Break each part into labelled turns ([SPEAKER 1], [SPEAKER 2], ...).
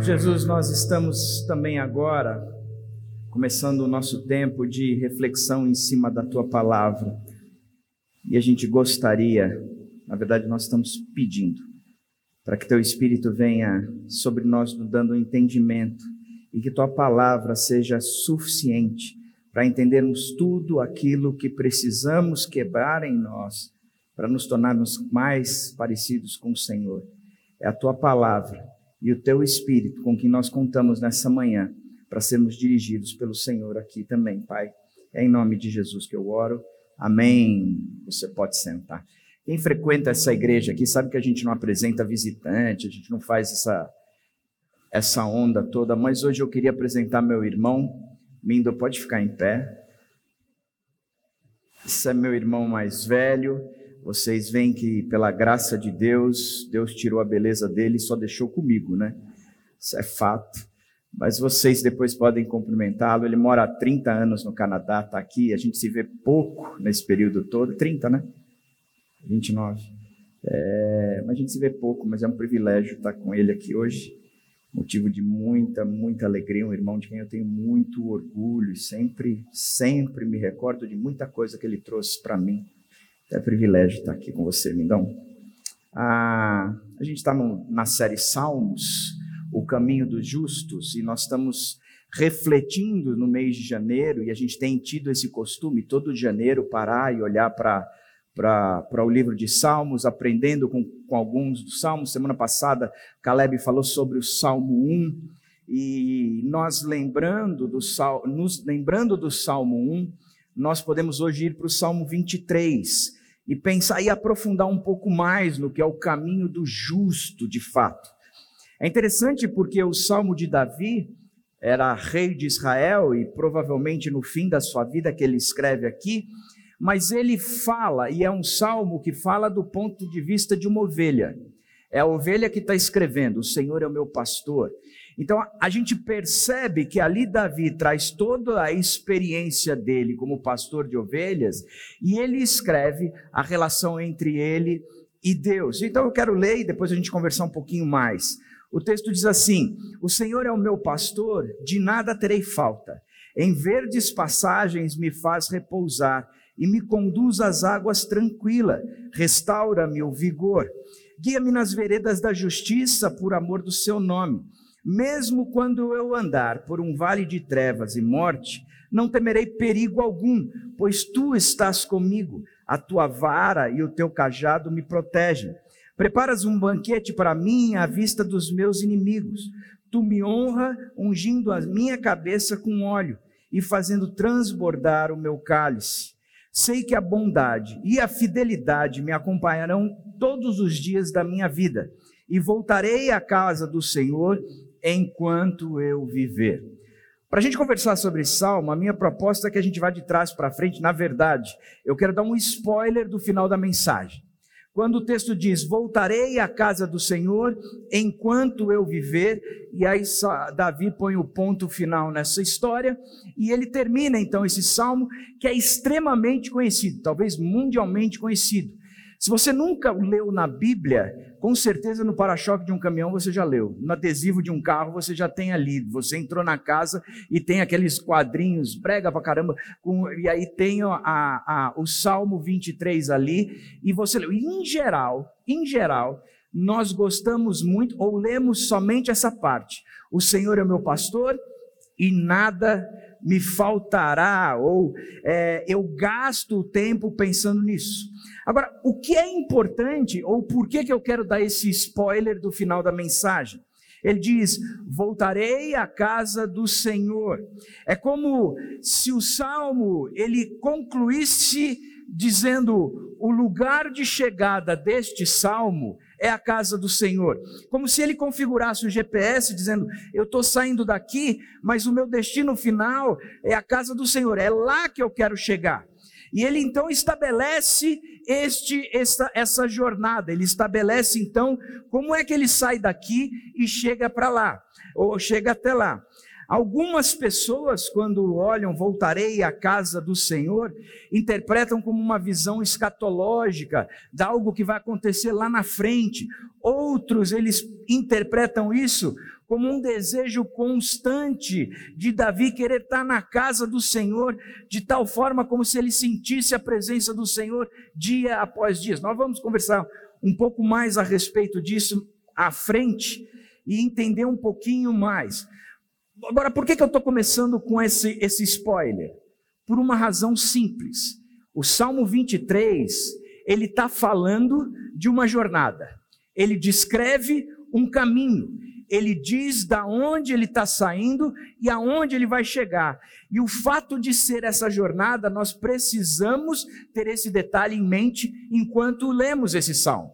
[SPEAKER 1] Jesus, nós estamos também agora começando o nosso tempo de reflexão em cima da tua palavra. E a gente gostaria, na verdade, nós estamos pedindo para que teu espírito venha sobre nós dando entendimento e que tua palavra seja suficiente para entendermos tudo aquilo que precisamos quebrar em nós para nos tornarmos mais parecidos com o Senhor. É a tua palavra e o teu espírito com que nós contamos nessa manhã para sermos dirigidos pelo Senhor aqui também, Pai. É em nome de Jesus que eu oro. Amém. Você pode sentar. Quem frequenta essa igreja aqui sabe que a gente não apresenta visitante, a gente não faz essa essa onda toda, mas hoje eu queria apresentar meu irmão. Mindo, pode ficar em pé. Esse é meu irmão mais velho. Vocês veem que, pela graça de Deus, Deus tirou a beleza dele e só deixou comigo, né? Isso é fato. Mas vocês depois podem cumprimentá-lo. Ele mora há 30 anos no Canadá, está aqui. A gente se vê pouco nesse período todo. 30, né? 29. É, mas a gente se vê pouco, mas é um privilégio estar com ele aqui hoje motivo de muita, muita alegria, um irmão de quem eu tenho muito orgulho e sempre, sempre me recordo de muita coisa que ele trouxe para mim. É privilégio estar aqui com você, Lindão. Ah, a gente está na série Salmos, o caminho dos justos, e nós estamos refletindo no mês de janeiro, e a gente tem tido esse costume todo janeiro parar e olhar para para o livro de Salmos, aprendendo com, com alguns dos Salmos. Semana passada, Caleb falou sobre o Salmo 1, e nós lembrando do, nos lembrando do Salmo 1, nós podemos hoje ir para o Salmo 23 e pensar e aprofundar um pouco mais no que é o caminho do justo de fato. É interessante porque o Salmo de Davi era rei de Israel e provavelmente no fim da sua vida que ele escreve aqui, mas ele fala, e é um salmo que fala do ponto de vista de uma ovelha. É a ovelha que está escrevendo: O Senhor é o meu pastor. Então a gente percebe que ali Davi traz toda a experiência dele como pastor de ovelhas e ele escreve a relação entre ele e Deus. Então eu quero ler e depois a gente conversar um pouquinho mais. O texto diz assim: O Senhor é o meu pastor, de nada terei falta. Em verdes passagens me faz repousar e me conduz às águas tranquila, restaura-me o vigor. Guia-me nas veredas da justiça por amor do seu nome. Mesmo quando eu andar por um vale de trevas e morte, não temerei perigo algum, pois tu estás comigo. A tua vara e o teu cajado me protegem. Preparas um banquete para mim à vista dos meus inimigos. Tu me honra ungindo a minha cabeça com óleo e fazendo transbordar o meu cálice. Sei que a bondade e a fidelidade me acompanharão todos os dias da minha vida, e voltarei à casa do Senhor enquanto eu viver. Para a gente conversar sobre salmo, a minha proposta é que a gente vá de trás para frente. Na verdade, eu quero dar um spoiler do final da mensagem. Quando o texto diz: Voltarei à casa do Senhor enquanto eu viver, e aí Davi põe o ponto final nessa história, e ele termina então esse salmo que é extremamente conhecido, talvez mundialmente conhecido. Se você nunca leu na Bíblia, com certeza no para-choque de um caminhão você já leu, no adesivo de um carro você já tem ali. Você entrou na casa e tem aqueles quadrinhos, brega pra caramba, com, e aí tem a, a, o Salmo 23 ali, e você leu. Em geral, em geral, nós gostamos muito, ou lemos somente essa parte. O Senhor é meu pastor e nada me faltará, ou é, eu gasto o tempo pensando nisso. Agora, o que é importante, ou por que, que eu quero dar esse spoiler do final da mensagem? Ele diz: Voltarei à casa do Senhor. É como se o salmo ele concluísse dizendo: o lugar de chegada deste salmo é a casa do Senhor. Como se ele configurasse o GPS dizendo: Eu estou saindo daqui, mas o meu destino final é a casa do Senhor, é lá que eu quero chegar. E ele então estabelece este, essa, essa jornada, ele estabelece então como é que ele sai daqui e chega para lá, ou chega até lá. Algumas pessoas, quando olham, voltarei à casa do Senhor, interpretam como uma visão escatológica, de algo que vai acontecer lá na frente. Outros, eles interpretam isso como um desejo constante de Davi querer estar na casa do Senhor, de tal forma como se ele sentisse a presença do Senhor dia após dia. Nós vamos conversar um pouco mais a respeito disso à frente e entender um pouquinho mais. Agora, por que, que eu estou começando com esse, esse spoiler? Por uma razão simples. O Salmo 23, ele está falando de uma jornada. Ele descreve um caminho. Ele diz da onde ele está saindo e aonde ele vai chegar. E o fato de ser essa jornada, nós precisamos ter esse detalhe em mente enquanto lemos esse salmo.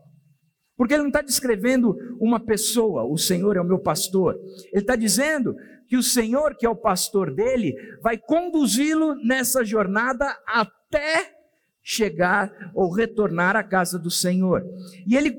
[SPEAKER 1] Porque ele não está descrevendo uma pessoa, o Senhor é o meu pastor. Ele está dizendo que o Senhor, que é o pastor dele, vai conduzi-lo nessa jornada até chegar ou retornar à casa do Senhor. E ele,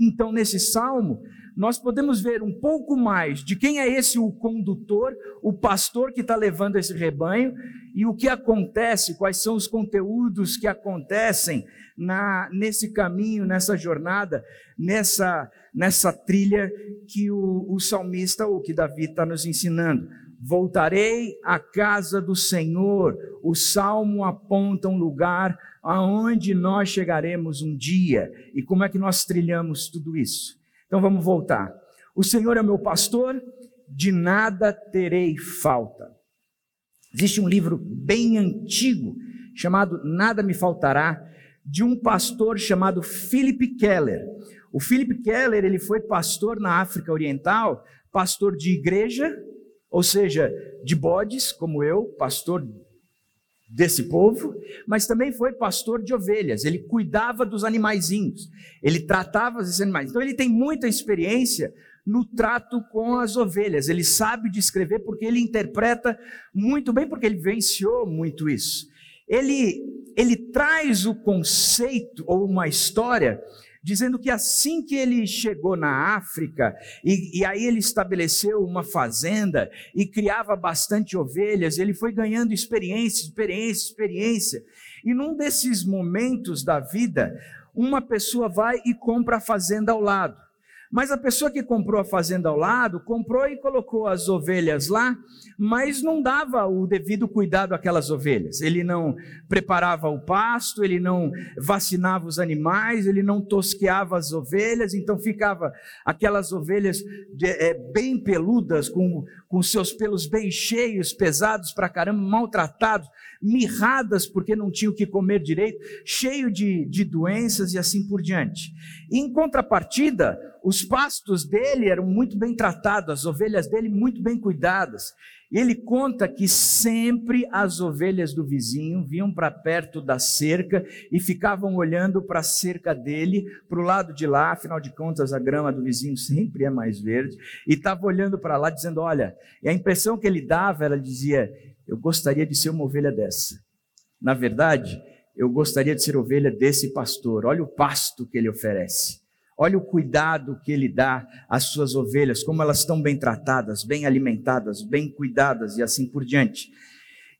[SPEAKER 1] então, nesse salmo, nós podemos ver um pouco mais de quem é esse o condutor, o pastor que está levando esse rebanho e o que acontece, quais são os conteúdos que acontecem na, nesse caminho, nessa jornada, nessa, nessa trilha que o, o salmista, ou que Davi está nos ensinando. Voltarei à casa do Senhor. O salmo aponta um lugar aonde nós chegaremos um dia. E como é que nós trilhamos tudo isso? Então vamos voltar. O Senhor é meu pastor, de nada terei falta. Existe um livro bem antigo chamado Nada Me Faltará, de um pastor chamado Philip Keller. O Philip Keller, ele foi pastor na África Oriental, pastor de igreja, ou seja, de bodes, como eu, pastor desse povo, mas também foi pastor de ovelhas. Ele cuidava dos animaizinhos, ele tratava esses animais. Então ele tem muita experiência no trato com as ovelhas. Ele sabe descrever porque ele interpreta muito bem, porque ele venciou muito isso. Ele ele traz o conceito ou uma história dizendo que assim que ele chegou na África, e, e, aí ele estabeleceu uma fazenda e criava bastante ovelhas, ele foi ganhando experiência, experiência, experiência. E num desses momentos da vida, uma pessoa vai e compra a fazenda ao lado. Mas a pessoa que comprou a fazenda ao lado, comprou e colocou as ovelhas lá, mas não dava o devido cuidado àquelas ovelhas. Ele não preparava o pasto, ele não vacinava os animais, ele não tosqueava as ovelhas, então ficava aquelas ovelhas de, é, bem peludas, com, com seus pelos bem cheios, pesados para caramba, maltratados, mirradas porque não tinham o que comer direito, cheio de, de doenças e assim por diante. Em contrapartida, os pastos dele eram muito bem tratados, as ovelhas dele muito bem cuidadas. Ele conta que sempre as ovelhas do vizinho vinham para perto da cerca e ficavam olhando para a cerca dele, para o lado de lá, afinal de contas a grama do vizinho sempre é mais verde, e estava olhando para lá dizendo: Olha, e a impressão que ele dava, ela dizia: Eu gostaria de ser uma ovelha dessa. Na verdade, eu gostaria de ser ovelha desse pastor. Olha o pasto que ele oferece. Olha o cuidado que ele dá às suas ovelhas, como elas estão bem tratadas, bem alimentadas, bem cuidadas e assim por diante.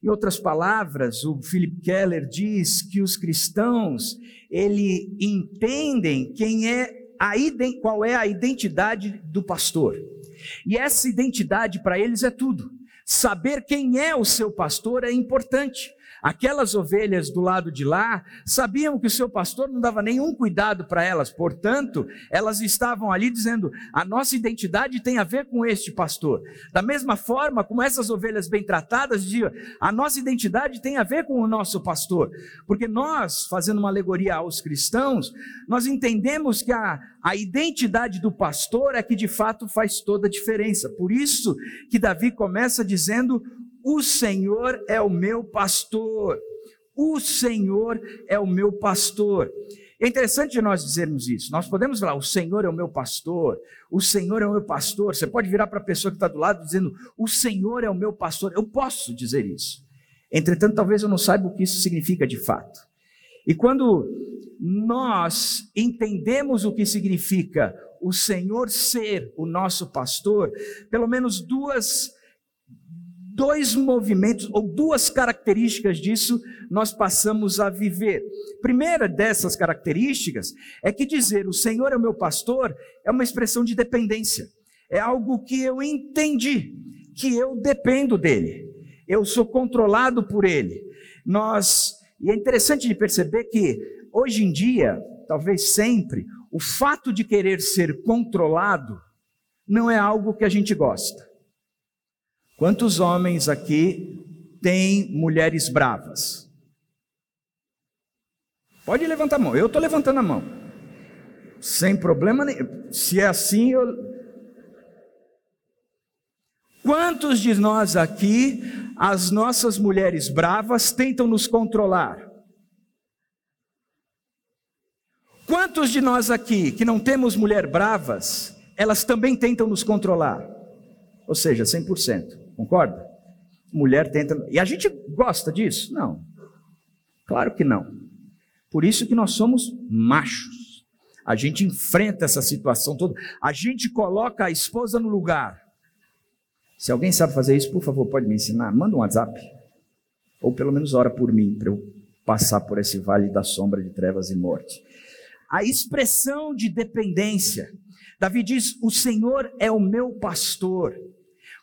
[SPEAKER 1] Em outras palavras, o Philip Keller diz que os cristãos, ele entendem quem é a qual é a identidade do pastor. E essa identidade para eles é tudo. Saber quem é o seu pastor é importante. Aquelas ovelhas do lado de lá sabiam que o seu pastor não dava nenhum cuidado para elas, portanto, elas estavam ali dizendo: a nossa identidade tem a ver com este pastor. Da mesma forma, como essas ovelhas bem tratadas diziam: a nossa identidade tem a ver com o nosso pastor, porque nós, fazendo uma alegoria aos cristãos, nós entendemos que a, a identidade do pastor é que de fato faz toda a diferença. Por isso que Davi começa dizendo: o Senhor é o meu pastor. O Senhor é o meu pastor. É interessante nós dizermos isso. Nós podemos falar, o Senhor é o meu pastor, o Senhor é o meu pastor. Você pode virar para a pessoa que está do lado dizendo, o Senhor é o meu pastor. Eu posso dizer isso. Entretanto, talvez eu não saiba o que isso significa de fato. E quando nós entendemos o que significa o Senhor ser o nosso pastor, pelo menos duas dois movimentos ou duas características disso nós passamos a viver. Primeira dessas características é que dizer o Senhor é o meu pastor é uma expressão de dependência. É algo que eu entendi, que eu dependo dele. Eu sou controlado por ele. Nós, e é interessante de perceber que hoje em dia, talvez sempre, o fato de querer ser controlado não é algo que a gente gosta. Quantos homens aqui têm mulheres bravas? Pode levantar a mão, eu estou levantando a mão. Sem problema nenhum. Se é assim, eu. Quantos de nós aqui, as nossas mulheres bravas, tentam nos controlar? Quantos de nós aqui que não temos mulher bravas, elas também tentam nos controlar? Ou seja, 100%. Concorda? Mulher tenta. E a gente gosta disso? Não. Claro que não. Por isso que nós somos machos. A gente enfrenta essa situação toda. A gente coloca a esposa no lugar. Se alguém sabe fazer isso, por favor, pode me ensinar. Manda um WhatsApp. Ou pelo menos ora por mim, para eu passar por esse vale da sombra de trevas e morte. A expressão de dependência. Davi diz: O Senhor é o meu pastor.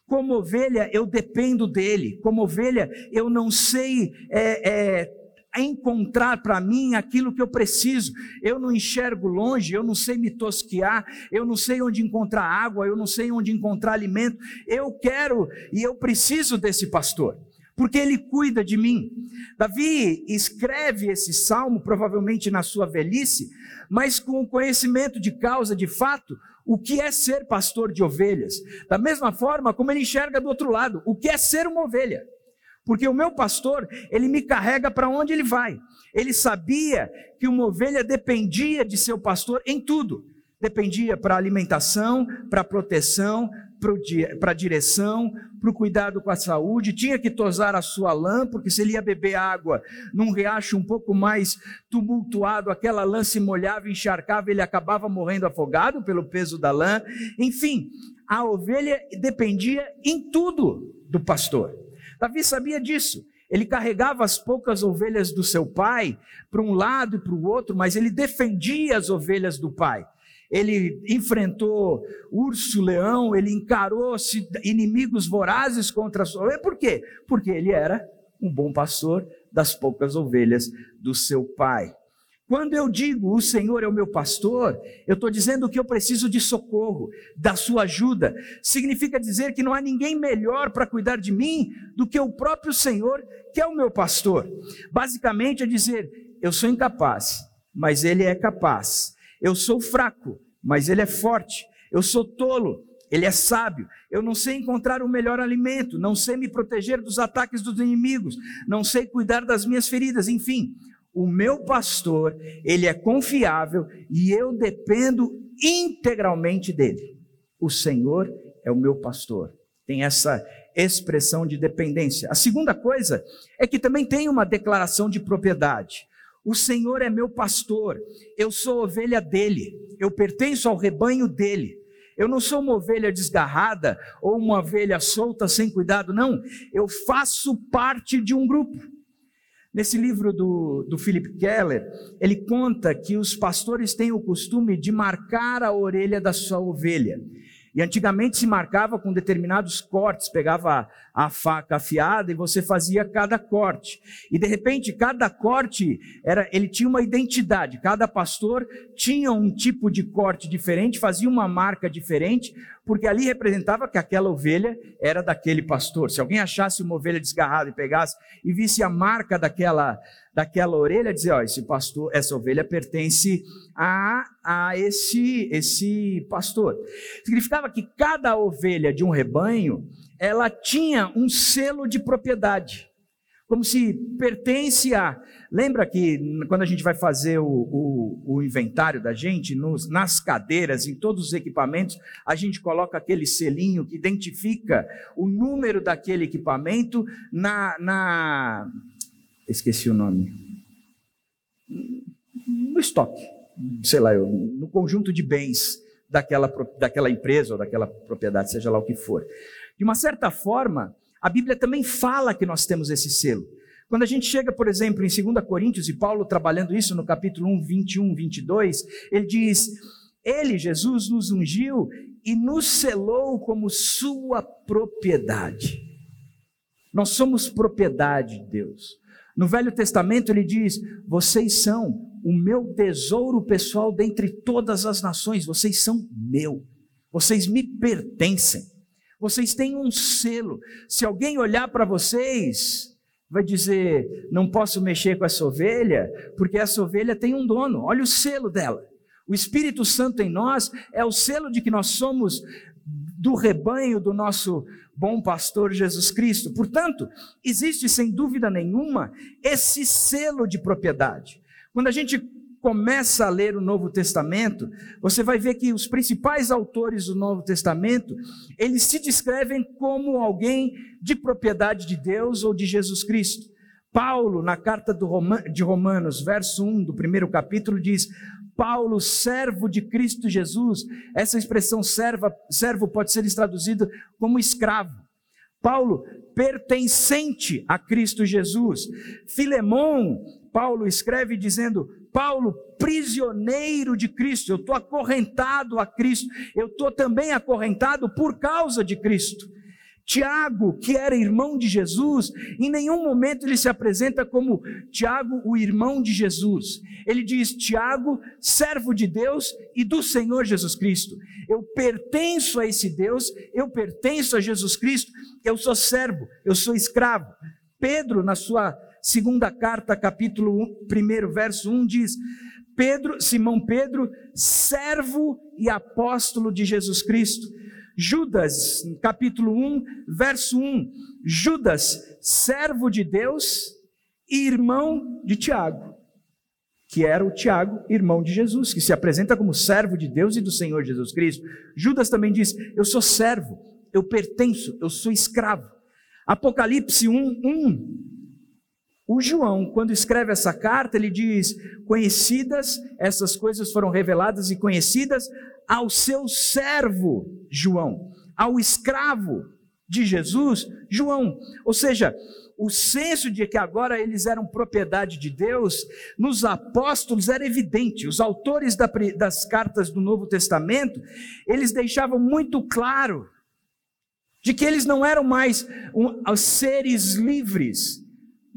[SPEAKER 1] Como ovelha, eu dependo dele. Como ovelha, eu não sei é, é, encontrar para mim aquilo que eu preciso. Eu não enxergo longe, eu não sei me tosquear, eu não sei onde encontrar água, eu não sei onde encontrar alimento. Eu quero e eu preciso desse pastor, porque ele cuida de mim. Davi escreve esse salmo, provavelmente na sua velhice, mas com o conhecimento de causa, de fato, o que é ser pastor de ovelhas. Da mesma forma como ele enxerga do outro lado, o que é ser uma ovelha. Porque o meu pastor, ele me carrega para onde ele vai. Ele sabia que uma ovelha dependia de seu pastor em tudo. Dependia para alimentação, para proteção, para direção, para o cuidado com a saúde, tinha que tosar a sua lã, porque se ele ia beber água num riacho um pouco mais tumultuado, aquela lã se molhava, encharcava, ele acabava morrendo afogado pelo peso da lã. Enfim, a ovelha dependia em tudo do pastor. Davi sabia disso. Ele carregava as poucas ovelhas do seu pai para um lado e para o outro, mas ele defendia as ovelhas do pai. Ele enfrentou urso, leão, ele encarou inimigos vorazes contra a sua ovelha. Por quê? Porque ele era um bom pastor das poucas ovelhas do seu pai. Quando eu digo o Senhor é o meu pastor, eu estou dizendo que eu preciso de socorro, da sua ajuda. Significa dizer que não há ninguém melhor para cuidar de mim do que o próprio Senhor, que é o meu pastor. Basicamente é dizer: eu sou incapaz, mas Ele é capaz. Eu sou fraco, mas Ele é forte. Eu sou tolo, ele é sábio. Eu não sei encontrar o melhor alimento, não sei me proteger dos ataques dos inimigos, não sei cuidar das minhas feridas, enfim o meu pastor, ele é confiável e eu dependo integralmente dele. O Senhor é o meu pastor. Tem essa expressão de dependência. A segunda coisa é que também tem uma declaração de propriedade. O Senhor é meu pastor, eu sou ovelha dele, eu pertenço ao rebanho dele. Eu não sou uma ovelha desgarrada ou uma ovelha solta sem cuidado, não. Eu faço parte de um grupo. Nesse livro do, do Philip Keller, ele conta que os pastores têm o costume de marcar a orelha da sua ovelha. E antigamente se marcava com determinados cortes, pegava a faca afiada e você fazia cada corte. E de repente cada corte era, ele tinha uma identidade. Cada pastor tinha um tipo de corte diferente, fazia uma marca diferente, porque ali representava que aquela ovelha era daquele pastor. Se alguém achasse uma ovelha desgarrada e pegasse e visse a marca daquela daquela orelha, dizer, ó, esse pastor, essa ovelha pertence a, a esse esse pastor. Significava que cada ovelha de um rebanho, ela tinha um selo de propriedade como se pertence a. Lembra que quando a gente vai fazer o, o, o inventário da gente, nos, nas cadeiras, em todos os equipamentos, a gente coloca aquele selinho que identifica o número daquele equipamento na. na esqueci o nome. No estoque, sei lá, eu, no conjunto de bens daquela, daquela empresa ou daquela propriedade, seja lá o que for. De uma certa forma, a Bíblia também fala que nós temos esse selo. Quando a gente chega, por exemplo, em 2 Coríntios, e Paulo trabalhando isso no capítulo 1, 21, 22, ele diz: Ele, Jesus, nos ungiu e nos selou como sua propriedade. Nós somos propriedade de Deus. No Velho Testamento ele diz: Vocês são o meu tesouro pessoal dentre todas as nações, vocês são meu, vocês me pertencem, vocês têm um selo. Se alguém olhar para vocês, vai dizer: Não posso mexer com essa ovelha, porque essa ovelha tem um dono, olha o selo dela. O Espírito Santo em nós é o selo de que nós somos do rebanho do nosso bom pastor Jesus Cristo. Portanto, existe sem dúvida nenhuma esse selo de propriedade. Quando a gente começa a ler o Novo Testamento, você vai ver que os principais autores do Novo Testamento, eles se descrevem como alguém de propriedade de Deus ou de Jesus Cristo. Paulo, na carta de Romanos, verso 1 do primeiro capítulo, diz: Paulo, servo de Cristo Jesus. Essa expressão serva, servo pode ser traduzida como escravo. Paulo, pertencente a Cristo Jesus. Filemão, Paulo escreve dizendo: Paulo, prisioneiro de Cristo, eu estou acorrentado a Cristo, eu estou também acorrentado por causa de Cristo. Tiago, que era irmão de Jesus, em nenhum momento ele se apresenta como Tiago, o irmão de Jesus. Ele diz: Tiago, servo de Deus e do Senhor Jesus Cristo. Eu pertenço a esse Deus, eu pertenço a Jesus Cristo, eu sou servo, eu sou escravo. Pedro, na sua segunda carta, capítulo 1, verso 1, diz: Pedro, Simão Pedro, servo e apóstolo de Jesus Cristo Judas, capítulo 1, verso 1. Judas, servo de Deus e irmão de Tiago, que era o Tiago, irmão de Jesus, que se apresenta como servo de Deus e do Senhor Jesus Cristo. Judas também diz: Eu sou servo, eu pertenço, eu sou escravo. Apocalipse 1, 1. O João, quando escreve essa carta, ele diz: Conhecidas, essas coisas foram reveladas e conhecidas ao seu servo João, ao escravo de Jesus, João. Ou seja, o senso de que agora eles eram propriedade de Deus, nos apóstolos era evidente. Os autores das cartas do Novo Testamento, eles deixavam muito claro de que eles não eram mais seres livres,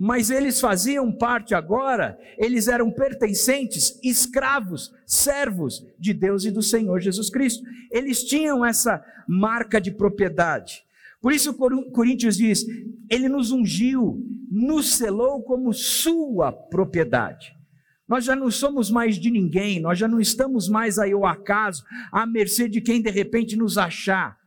[SPEAKER 1] mas eles faziam parte agora, eles eram pertencentes, escravos, servos de Deus e do Senhor Jesus Cristo. Eles tinham essa marca de propriedade. Por isso Coríntios diz: Ele nos ungiu, nos selou como sua propriedade. Nós já não somos mais de ninguém, nós já não estamos mais aí ao acaso, à mercê de quem de repente nos achar.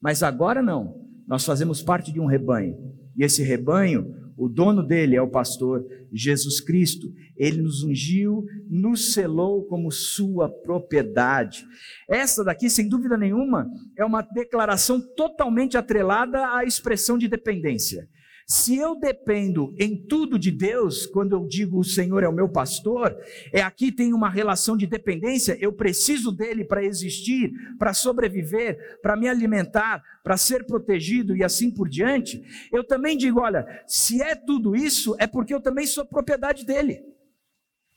[SPEAKER 1] Mas agora não, nós fazemos parte de um rebanho, e esse rebanho o dono dele é o pastor Jesus Cristo. Ele nos ungiu, nos selou como sua propriedade. Essa daqui, sem dúvida nenhuma, é uma declaração totalmente atrelada à expressão de dependência. Se eu dependo em tudo de Deus, quando eu digo o Senhor é o meu pastor, é aqui tem uma relação de dependência, eu preciso dele para existir, para sobreviver, para me alimentar, para ser protegido e assim por diante. Eu também digo, olha, se é tudo isso, é porque eu também sou propriedade dele.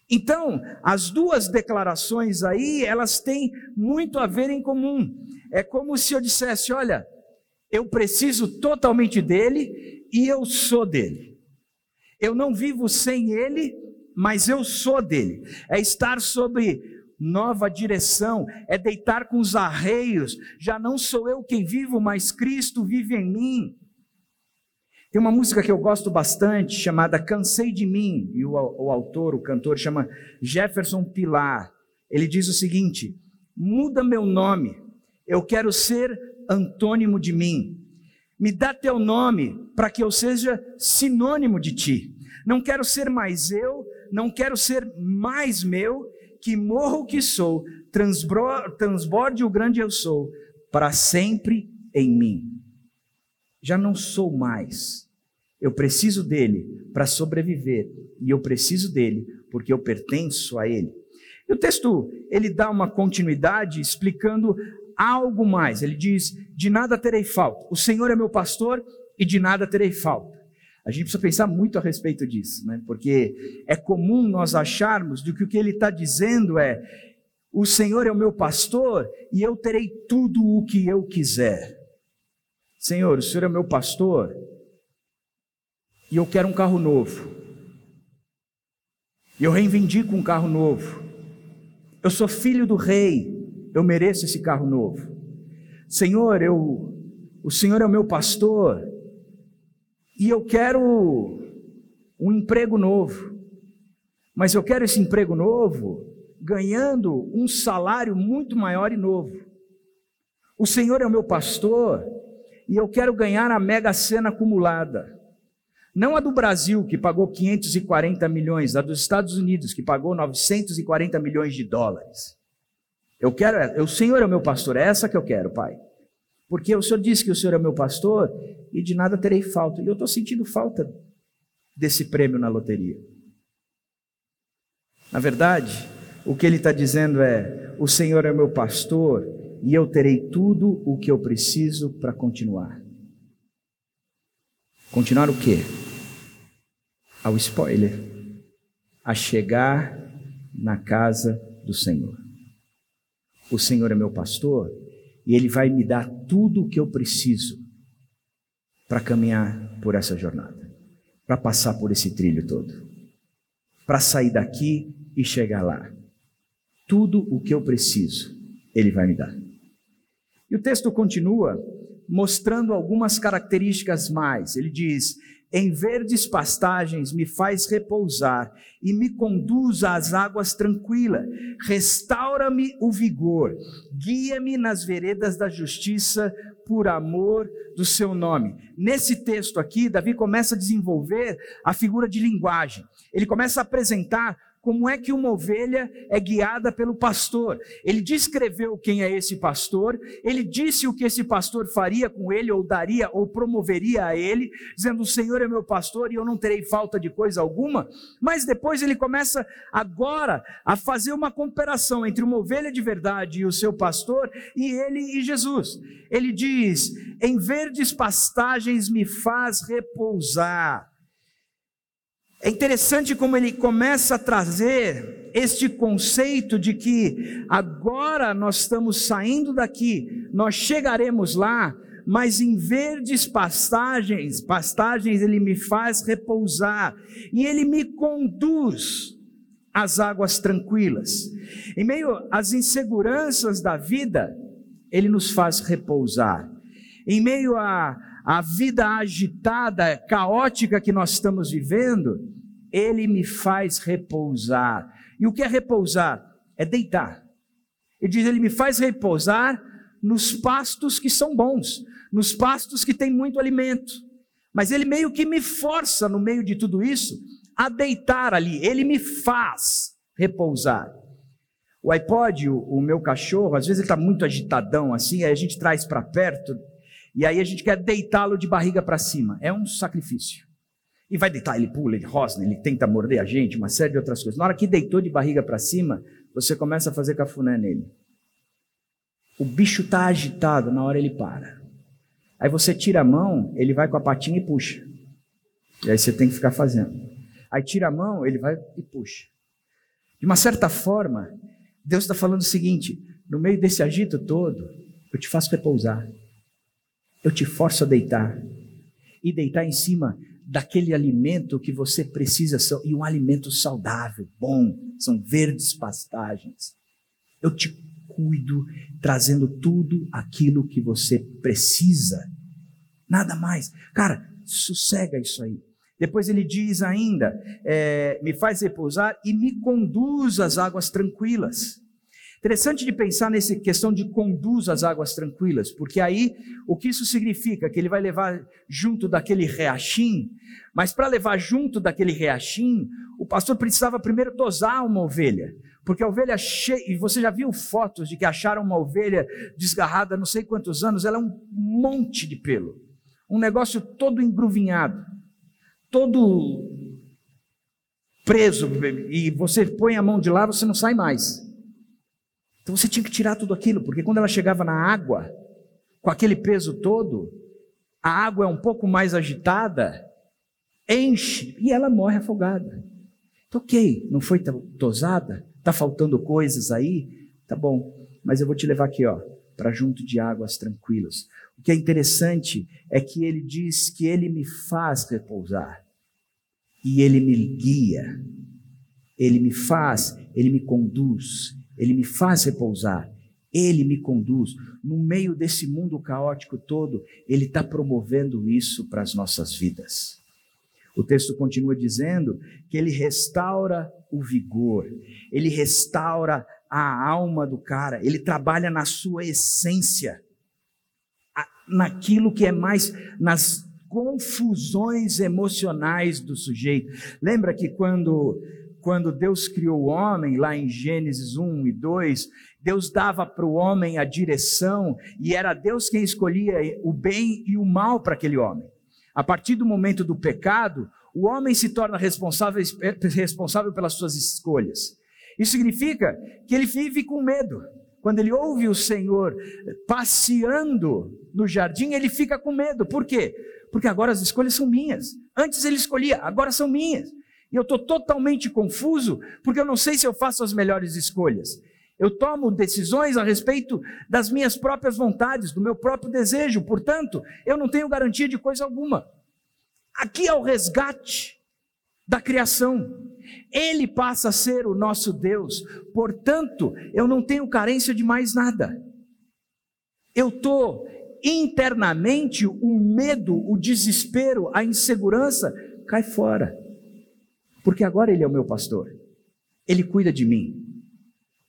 [SPEAKER 1] Então, as duas declarações aí, elas têm muito a ver em comum. É como se eu dissesse, olha, eu preciso totalmente dele e eu sou dele. Eu não vivo sem ele, mas eu sou dele. É estar sobre nova direção, é deitar com os arreios. Já não sou eu quem vivo, mas Cristo vive em mim. Tem uma música que eu gosto bastante chamada Cansei de Mim, e o, o autor, o cantor, chama Jefferson Pilar. Ele diz o seguinte: muda meu nome, eu quero ser antônimo de mim. Me dá teu nome para que eu seja sinônimo de ti. Não quero ser mais eu, não quero ser mais meu, que morro o que sou, transborde o grande eu sou, para sempre em mim. Já não sou mais. Eu preciso dele para sobreviver e eu preciso dele porque eu pertenço a ele. E o texto, ele dá uma continuidade explicando algo mais. Ele diz: De nada terei falta. O Senhor é meu pastor e de nada terei falta. A gente precisa pensar muito a respeito disso, né? porque é comum nós acharmos do que o que ele está dizendo é: o Senhor é o meu pastor e eu terei tudo o que eu quiser. Senhor, o Senhor é meu pastor e eu quero um carro novo. E eu reivindico um carro novo. Eu sou filho do rei, eu mereço esse carro novo. Senhor, eu o Senhor é o meu pastor e eu quero um emprego novo. Mas eu quero esse emprego novo ganhando um salário muito maior e novo. O Senhor é o meu pastor e eu quero ganhar a mega sena acumulada. Não a do Brasil, que pagou 540 milhões, a dos Estados Unidos, que pagou 940 milhões de dólares. Eu quero, o Senhor é o meu pastor, é essa que eu quero, Pai. Porque o Senhor disse que o Senhor é meu pastor e de nada terei falta. E eu estou sentindo falta desse prêmio na loteria. Na verdade, o que ele está dizendo é: o Senhor é meu pastor e eu terei tudo o que eu preciso para continuar. Continuar o quê? Ao spoiler. A chegar na casa do Senhor. O Senhor é meu pastor e Ele vai me dar tudo o que eu preciso para caminhar por essa jornada, para passar por esse trilho todo, para sair daqui e chegar lá. Tudo o que eu preciso, Ele vai me dar. E o texto continua mostrando algumas características mais. Ele diz: em verdes pastagens me faz repousar e me conduz às águas tranquilas. Restaura-me o vigor, guia-me nas veredas da justiça por amor do seu nome. Nesse texto aqui, Davi começa a desenvolver a figura de linguagem. Ele começa a apresentar como é que uma ovelha é guiada pelo pastor. Ele descreveu quem é esse pastor, ele disse o que esse pastor faria com ele, ou daria, ou promoveria a ele, dizendo: O Senhor é meu pastor e eu não terei falta de coisa alguma. Mas depois ele começa agora a fazer uma comparação entre uma ovelha de verdade e o seu pastor, e ele e Jesus. Ele diz: Em verdes pastagens me faz repousar. É interessante como ele começa a trazer este conceito de que agora nós estamos saindo daqui, nós chegaremos lá, mas em verdes pastagens, pastagens ele me faz repousar e ele me conduz às águas tranquilas. Em meio às inseguranças da vida, ele nos faz repousar. Em meio à, à vida agitada, caótica que nós estamos vivendo, ele me faz repousar. E o que é repousar? É deitar. Ele diz: Ele me faz repousar nos pastos que são bons, nos pastos que têm muito alimento. Mas ele meio que me força, no meio de tudo isso, a deitar ali. Ele me faz repousar. O iPod, o, o meu cachorro, às vezes ele está muito agitadão assim, aí a gente traz para perto e aí a gente quer deitá-lo de barriga para cima. É um sacrifício. E vai deitar, ele pula, ele rosna, ele tenta morder a gente, uma série de outras coisas. Na hora que deitou de barriga para cima, você começa a fazer cafuné nele. O bicho está agitado, na hora ele para. Aí você tira a mão, ele vai com a patinha e puxa. E aí você tem que ficar fazendo. Aí tira a mão, ele vai e puxa. De uma certa forma, Deus está falando o seguinte: no meio desse agito todo, eu te faço repousar. Eu te forço a deitar. E deitar em cima daquele alimento que você precisa, e um alimento saudável, bom, são verdes pastagens. Eu te cuido, trazendo tudo aquilo que você precisa, nada mais. Cara, sossega isso aí. Depois ele diz ainda: é, me faz repousar e me conduz às águas tranquilas. Interessante de pensar nessa questão de conduz as águas tranquilas, porque aí o que isso significa? Que ele vai levar junto daquele riachim, mas para levar junto daquele riachim, o pastor precisava primeiro tosar uma ovelha, porque a ovelha cheia, e você já viu fotos de que acharam uma ovelha desgarrada não sei quantos anos, ela é um monte de pelo, um negócio todo engruvinhado, todo preso, e você põe a mão de lá, você não sai mais. Então você tinha que tirar tudo aquilo, porque quando ela chegava na água, com aquele peso todo, a água é um pouco mais agitada, enche e ela morre afogada. Então, ok, não foi tosada? Está faltando coisas aí? Tá bom, mas eu vou te levar aqui, ó, para junto de águas tranquilas. O que é interessante é que ele diz que ele me faz repousar e ele me guia, ele me faz, ele me conduz, ele me faz repousar, ele me conduz. No meio desse mundo caótico todo, ele está promovendo isso para as nossas vidas. O texto continua dizendo que ele restaura o vigor, ele restaura a alma do cara, ele trabalha na sua essência, naquilo que é mais, nas confusões emocionais do sujeito. Lembra que quando, quando Deus criou o homem, lá em Gênesis 1 e 2, Deus dava para o homem a direção e era Deus quem escolhia o bem e o mal para aquele homem. A partir do momento do pecado, o homem se torna responsável, responsável pelas suas escolhas. Isso significa que ele vive com medo. Quando ele ouve o Senhor passeando no jardim, ele fica com medo. Por quê? Porque agora as escolhas são minhas. Antes ele escolhia, agora são minhas. E eu estou totalmente confuso, porque eu não sei se eu faço as melhores escolhas. Eu tomo decisões a respeito das minhas próprias vontades, do meu próprio desejo, portanto, eu não tenho garantia de coisa alguma. Aqui é o resgate da criação. Ele passa a ser o nosso Deus, portanto, eu não tenho carência de mais nada. Eu estou internamente, o medo, o desespero, a insegurança cai fora, porque agora Ele é o meu pastor, Ele cuida de mim,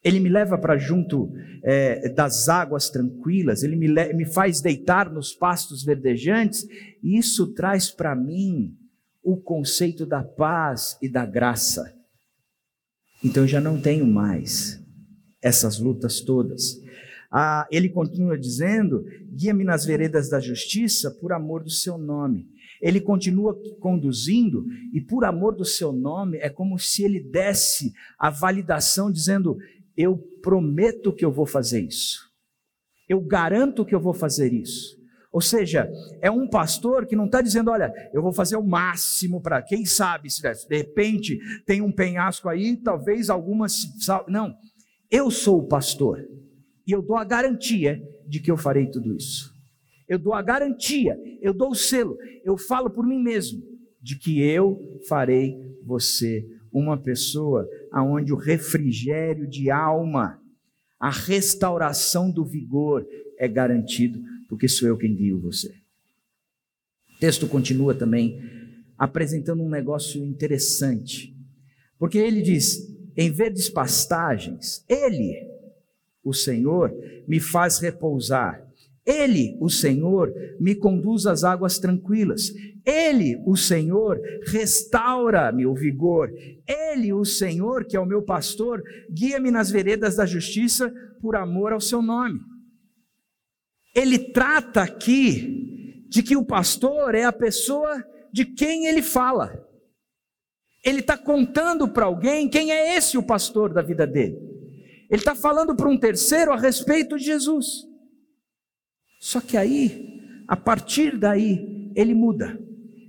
[SPEAKER 1] ele me leva para junto é, das águas tranquilas, Ele me, me faz deitar nos pastos verdejantes, e isso traz para mim o conceito da paz e da graça. Então eu já não tenho mais essas lutas todas. Ah, ele continua dizendo: guia-me nas veredas da justiça por amor do seu nome. Ele continua conduzindo, e por amor do seu nome, é como se ele desse a validação, dizendo: eu prometo que eu vou fazer isso. Eu garanto que eu vou fazer isso. Ou seja, é um pastor que não está dizendo, olha, eu vou fazer o máximo para quem sabe, se de repente tem um penhasco aí, talvez algumas. Não, eu sou o pastor e eu dou a garantia de que eu farei tudo isso. Eu dou a garantia, eu dou o selo, eu falo por mim mesmo de que eu farei você uma pessoa aonde o refrigério de alma, a restauração do vigor é garantido, porque sou eu quem guio você. O texto continua também apresentando um negócio interessante, porque ele diz: em verdes pastagens, ele, o Senhor, me faz repousar. Ele, o Senhor, me conduz às águas tranquilas. Ele, o Senhor, restaura-me o vigor. Ele, o Senhor, que é o meu pastor, guia-me nas veredas da justiça por amor ao seu nome. Ele trata aqui de que o pastor é a pessoa de quem ele fala. Ele está contando para alguém quem é esse o pastor da vida dele. Ele está falando para um terceiro a respeito de Jesus. Só que aí, a partir daí, ele muda.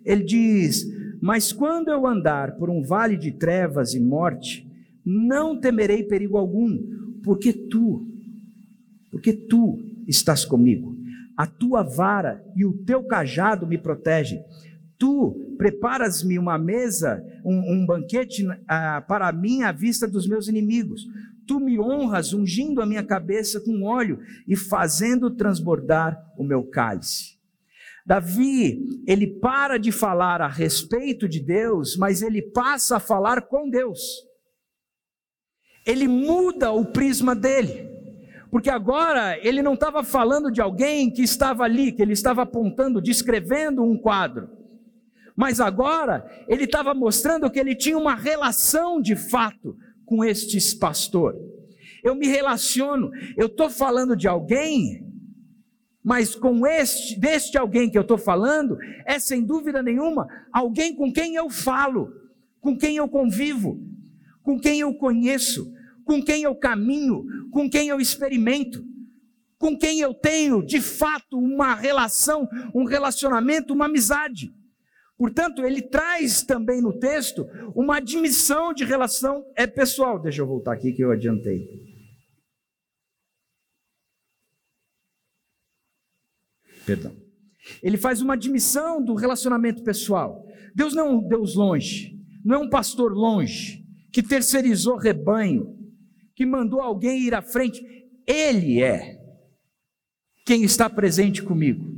[SPEAKER 1] Ele diz: Mas quando eu andar por um vale de trevas e morte, não temerei perigo algum, porque tu, porque tu estás comigo. A tua vara e o teu cajado me protegem. Tu preparas-me uma mesa, um, um banquete ah, para mim à vista dos meus inimigos. Tu me honras ungindo a minha cabeça com óleo e fazendo transbordar o meu cálice. Davi, ele para de falar a respeito de Deus, mas ele passa a falar com Deus. Ele muda o prisma dele. Porque agora ele não estava falando de alguém que estava ali, que ele estava apontando, descrevendo um quadro. Mas agora ele estava mostrando que ele tinha uma relação de fato com estes pastor. Eu me relaciono, eu estou falando de alguém mas com este, deste alguém que eu estou falando, é sem dúvida nenhuma alguém com quem eu falo, com quem eu convivo, com quem eu conheço, com quem eu caminho, com quem eu experimento. com quem eu tenho de fato uma relação, um relacionamento, uma amizade. Portanto, ele traz também no texto uma admissão de relação é pessoal. Deixa eu voltar aqui que eu adiantei. Perdão. Ele faz uma admissão do relacionamento pessoal. Deus não é um Deus longe, não é um pastor longe, que terceirizou rebanho, que mandou alguém ir à frente. Ele é quem está presente comigo.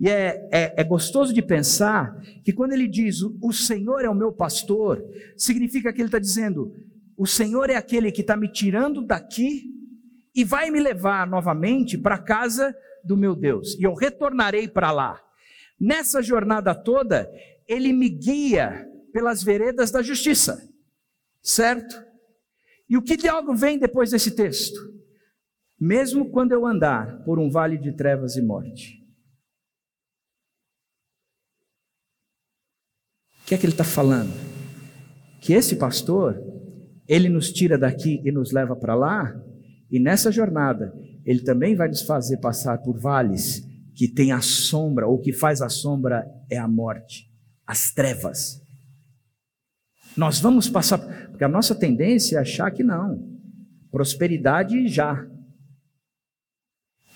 [SPEAKER 1] E é, é, é, gostoso de pensar que quando ele diz o Senhor é o meu pastor, significa que ele está dizendo: o Senhor é aquele que está me tirando daqui e vai me levar novamente para a casa do meu Deus, e eu retornarei para lá. Nessa jornada toda, ele me guia pelas veredas da justiça, certo? E o que diabo vem depois desse texto? Mesmo quando eu andar por um vale de trevas e morte, que é que ele está falando? Que esse pastor, ele nos tira daqui e nos leva para lá, e nessa jornada, ele também vai nos fazer passar por vales que tem a sombra, ou que faz a sombra é a morte, as trevas. Nós vamos passar, porque a nossa tendência é achar que não, prosperidade já.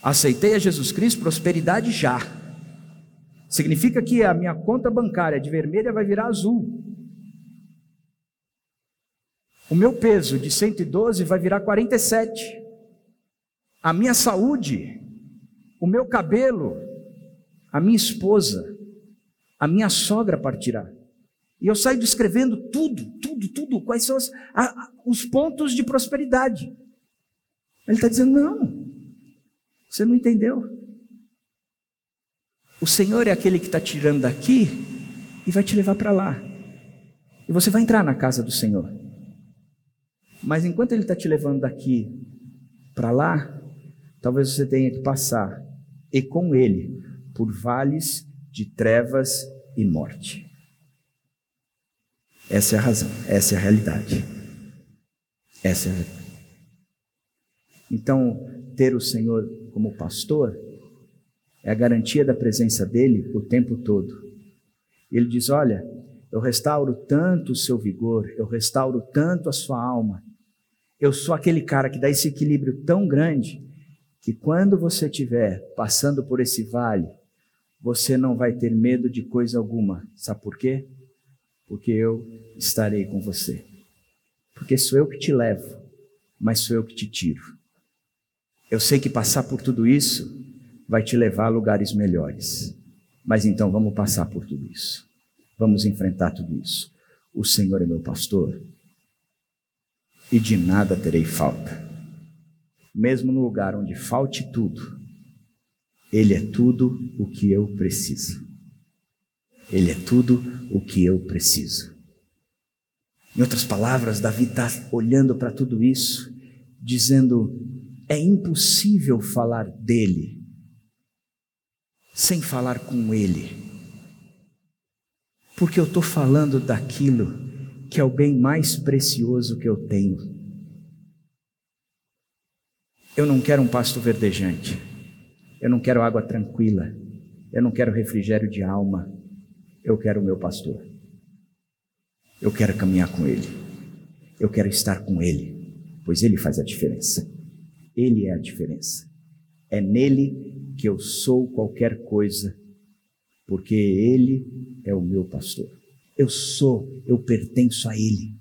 [SPEAKER 1] Aceitei a Jesus Cristo, prosperidade já. Significa que a minha conta bancária de vermelha vai virar azul. O meu peso de 112 vai virar 47. A minha saúde, o meu cabelo, a minha esposa, a minha sogra partirá. E eu saio descrevendo tudo, tudo, tudo, quais são as, a, os pontos de prosperidade. Ele está dizendo: não, você não entendeu. O Senhor é aquele que está tirando daqui e vai te levar para lá. E você vai entrar na casa do Senhor. Mas enquanto Ele está te levando daqui para lá, talvez você tenha que passar, e com Ele, por vales de trevas e morte. Essa é a razão, essa é a realidade. Essa é a... Então, ter o Senhor como pastor é a garantia da presença dele o tempo todo. Ele diz: Olha, eu restauro tanto o seu vigor, eu restauro tanto a sua alma. Eu sou aquele cara que dá esse equilíbrio tão grande que quando você estiver passando por esse vale, você não vai ter medo de coisa alguma. Sabe por quê? Porque eu estarei com você. Porque sou eu que te levo, mas sou eu que te tiro. Eu sei que passar por tudo isso vai te levar a lugares melhores. Mas então vamos passar por tudo isso. Vamos enfrentar tudo isso. O Senhor é meu pastor e de nada terei falta. Mesmo no lugar onde falte tudo, Ele é tudo o que eu preciso. Ele é tudo o que eu preciso. Em outras palavras, Davi está olhando para tudo isso, dizendo: é impossível falar dele sem falar com Ele. Porque eu estou falando daquilo que é o bem mais precioso que eu tenho. Eu não quero um pasto verdejante, eu não quero água tranquila, eu não quero refrigério de alma, eu quero o meu pastor. Eu quero caminhar com Ele, eu quero estar com Ele, pois Ele faz a diferença. Ele é a diferença. É nele que eu sou qualquer coisa, porque Ele é o meu pastor. Eu sou, eu pertenço a Ele.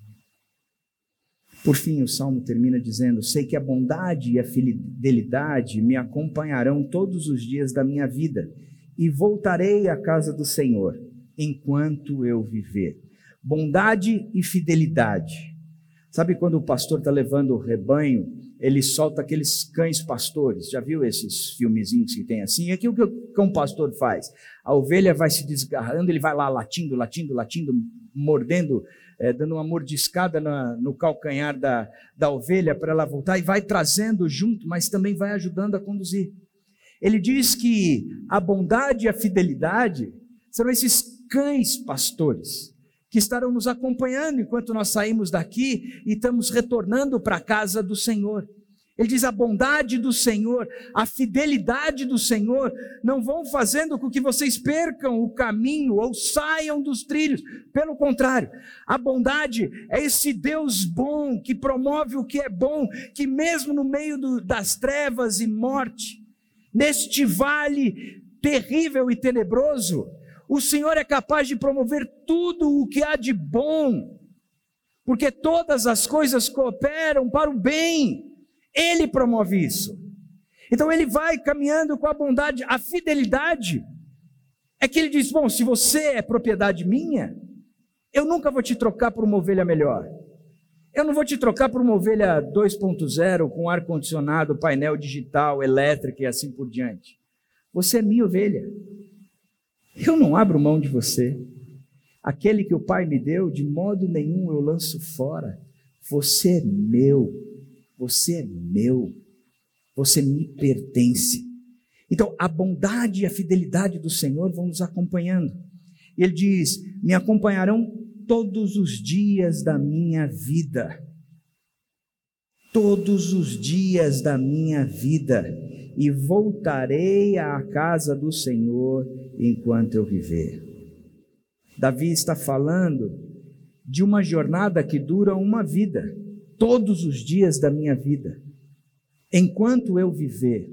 [SPEAKER 1] Por fim, o salmo termina dizendo: Sei que a bondade e a fidelidade me acompanharão todos os dias da minha vida, e voltarei à casa do Senhor enquanto eu viver. Bondade e fidelidade. Sabe quando o pastor está levando o rebanho ele solta aqueles cães pastores. Já viu esses filmezinhos que tem assim? Aqui o que o cão pastor faz? A ovelha vai se desgarrando, ele vai lá latindo, latindo, latindo, mordendo, é, dando uma mordiscada na, no calcanhar da, da ovelha para ela voltar e vai trazendo junto, mas também vai ajudando a conduzir. Ele diz que a bondade e a fidelidade serão esses cães pastores que estarão nos acompanhando enquanto nós saímos daqui e estamos retornando para a casa do Senhor. Ele diz: a bondade do Senhor, a fidelidade do Senhor não vão fazendo com que vocês percam o caminho ou saiam dos trilhos. Pelo contrário, a bondade é esse Deus bom que promove o que é bom, que mesmo no meio do, das trevas e morte, neste vale terrível e tenebroso, o Senhor é capaz de promover tudo o que há de bom, porque todas as coisas cooperam para o bem ele promove isso. Então ele vai caminhando com a bondade, a fidelidade. É que ele diz: Bom, se você é propriedade minha, eu nunca vou te trocar por uma ovelha melhor. Eu não vou te trocar por uma ovelha 2.0 com ar-condicionado, painel digital, elétrica e assim por diante. Você é minha ovelha. Eu não abro mão de você. Aquele que o Pai me deu, de modo nenhum eu lanço fora. Você é meu. Você é meu, você me pertence. Então, a bondade e a fidelidade do Senhor vão nos acompanhando. Ele diz: Me acompanharão todos os dias da minha vida. Todos os dias da minha vida, e voltarei à casa do Senhor enquanto eu viver. Davi está falando de uma jornada que dura uma vida todos os dias da minha vida, enquanto eu viver.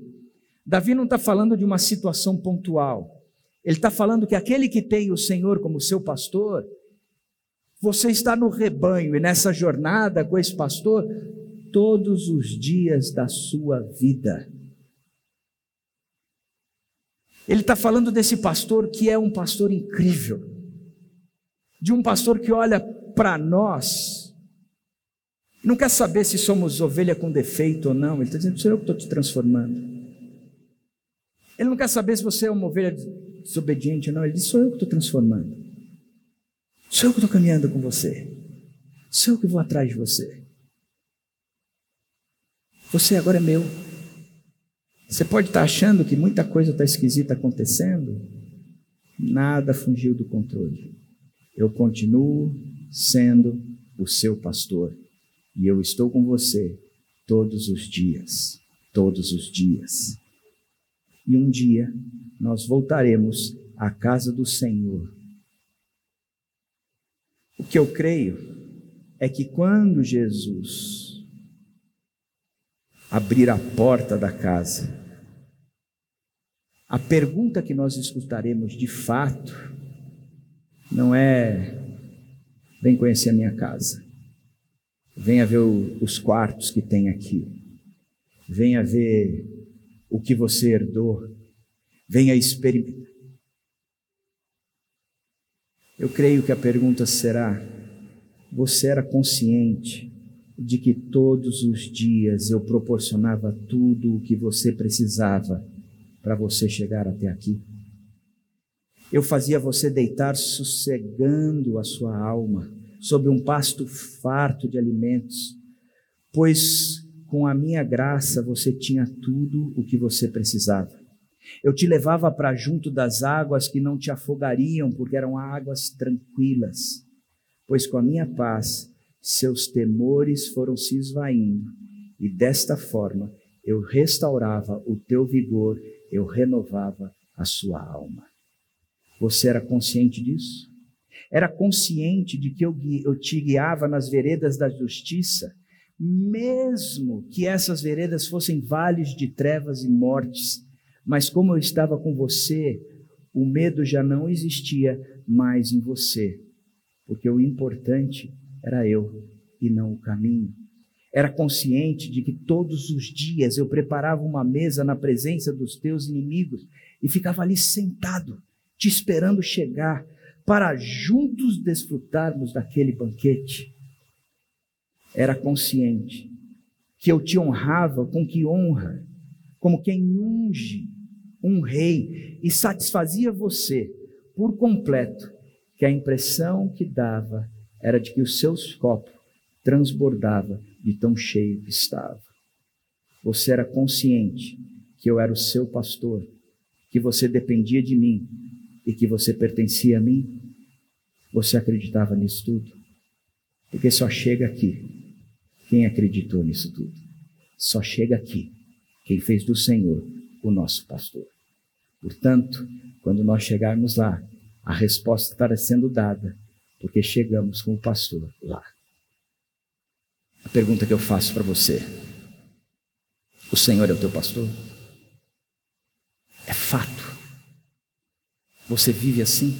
[SPEAKER 1] Davi não está falando de uma situação pontual, ele está falando que aquele que tem o Senhor como seu pastor, você está no rebanho e nessa jornada com esse pastor todos os dias da sua vida. Ele está falando desse pastor que é um pastor incrível, de um pastor que olha para nós não quer saber se somos ovelha com defeito ou não. Ele está dizendo: sou eu que estou te transformando. Ele não quer saber se você é uma ovelha desobediente ou não. Ele diz: sou eu que estou transformando. Sou eu que estou caminhando com você. Sou eu que vou atrás de você. Você agora é meu. Você pode estar achando que muita coisa está esquisita acontecendo. Nada fugiu do controle. Eu continuo sendo o seu pastor e eu estou com você todos os dias, todos os dias. E um dia nós voltaremos à casa do Senhor. O que eu creio é que quando Jesus abrir a porta da casa, a pergunta que nós escutaremos de fato não é: vem conhecer a minha casa. Venha ver o, os quartos que tem aqui. Venha ver o que você herdou. Venha experimentar. Eu creio que a pergunta será: você era consciente de que todos os dias eu proporcionava tudo o que você precisava para você chegar até aqui? Eu fazia você deitar sossegando a sua alma sobre um pasto farto de alimentos, pois com a minha graça você tinha tudo o que você precisava. Eu te levava para junto das águas que não te afogariam, porque eram águas tranquilas, pois com a minha paz seus temores foram se esvaindo, e desta forma eu restaurava o teu vigor, eu renovava a sua alma. Você era consciente disso? Era consciente de que eu, eu te guiava nas veredas da justiça, mesmo que essas veredas fossem vales de trevas e mortes. Mas como eu estava com você, o medo já não existia mais em você, porque o importante era eu e não o caminho. Era consciente de que todos os dias eu preparava uma mesa na presença dos teus inimigos e ficava ali sentado, te esperando chegar, para juntos desfrutarmos daquele banquete. Era consciente que eu te honrava com que honra, como quem unge um rei e satisfazia você por completo, que a impressão que dava era de que o seu copo transbordava de tão cheio que estava. Você era consciente que eu era o seu pastor, que você dependia de mim e que você pertencia a mim? Você acreditava nisso tudo? Porque só chega aqui quem acreditou nisso tudo. só chega aqui quem fez do Senhor o nosso pastor. Portanto, quando nós chegarmos lá, a resposta estará sendo dada, porque chegamos com o pastor lá. A pergunta que eu faço para você: o Senhor é o teu pastor? É fato. Você vive assim?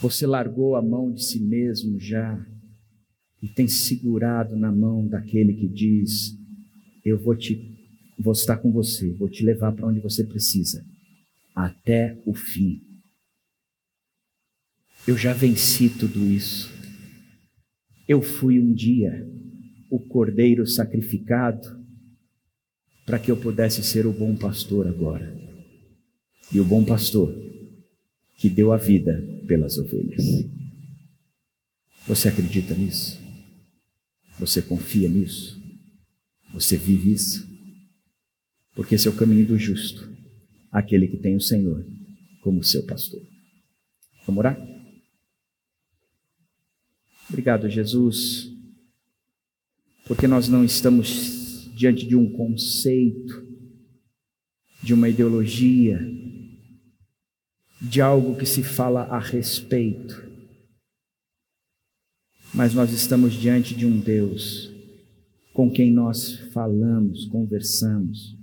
[SPEAKER 1] Você largou a mão de si mesmo já e tem segurado na mão daquele que diz: Eu vou te vou estar com você, vou te levar para onde você precisa, até o fim. Eu já venci tudo isso. Eu fui um dia o cordeiro sacrificado para que eu pudesse ser o bom pastor agora. E o bom pastor que deu a vida pelas ovelhas. Você acredita nisso? Você confia nisso? Você vive isso? Porque esse é o caminho do justo, aquele que tem o Senhor como seu pastor. Vamos orar? Obrigado, Jesus, porque nós não estamos diante de um conceito, de uma ideologia, de algo que se fala a respeito, mas nós estamos diante de um Deus com quem nós falamos, conversamos,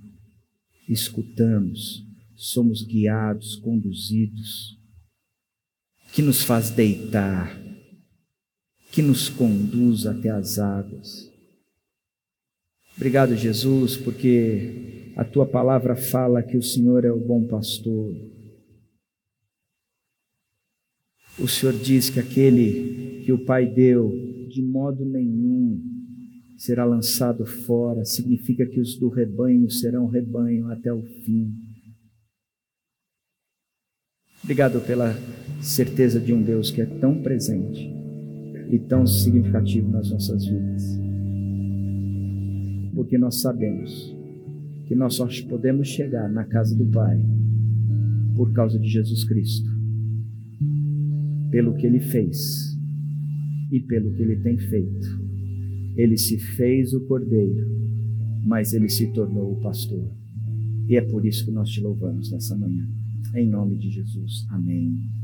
[SPEAKER 1] escutamos, somos guiados, conduzidos, que nos faz deitar, que nos conduz até as águas. Obrigado, Jesus, porque a tua palavra fala que o Senhor é o bom pastor. O Senhor diz que aquele que o Pai deu, de modo nenhum será lançado fora, significa que os do rebanho serão rebanho até o fim. Obrigado pela certeza de um Deus que é tão presente e tão significativo nas nossas vidas. Porque nós sabemos que nós só podemos chegar na casa do Pai por causa de Jesus Cristo, pelo que Ele fez e pelo que Ele tem feito. Ele se fez o cordeiro, mas Ele se tornou o pastor. E é por isso que nós te louvamos nessa manhã. Em nome de Jesus. Amém.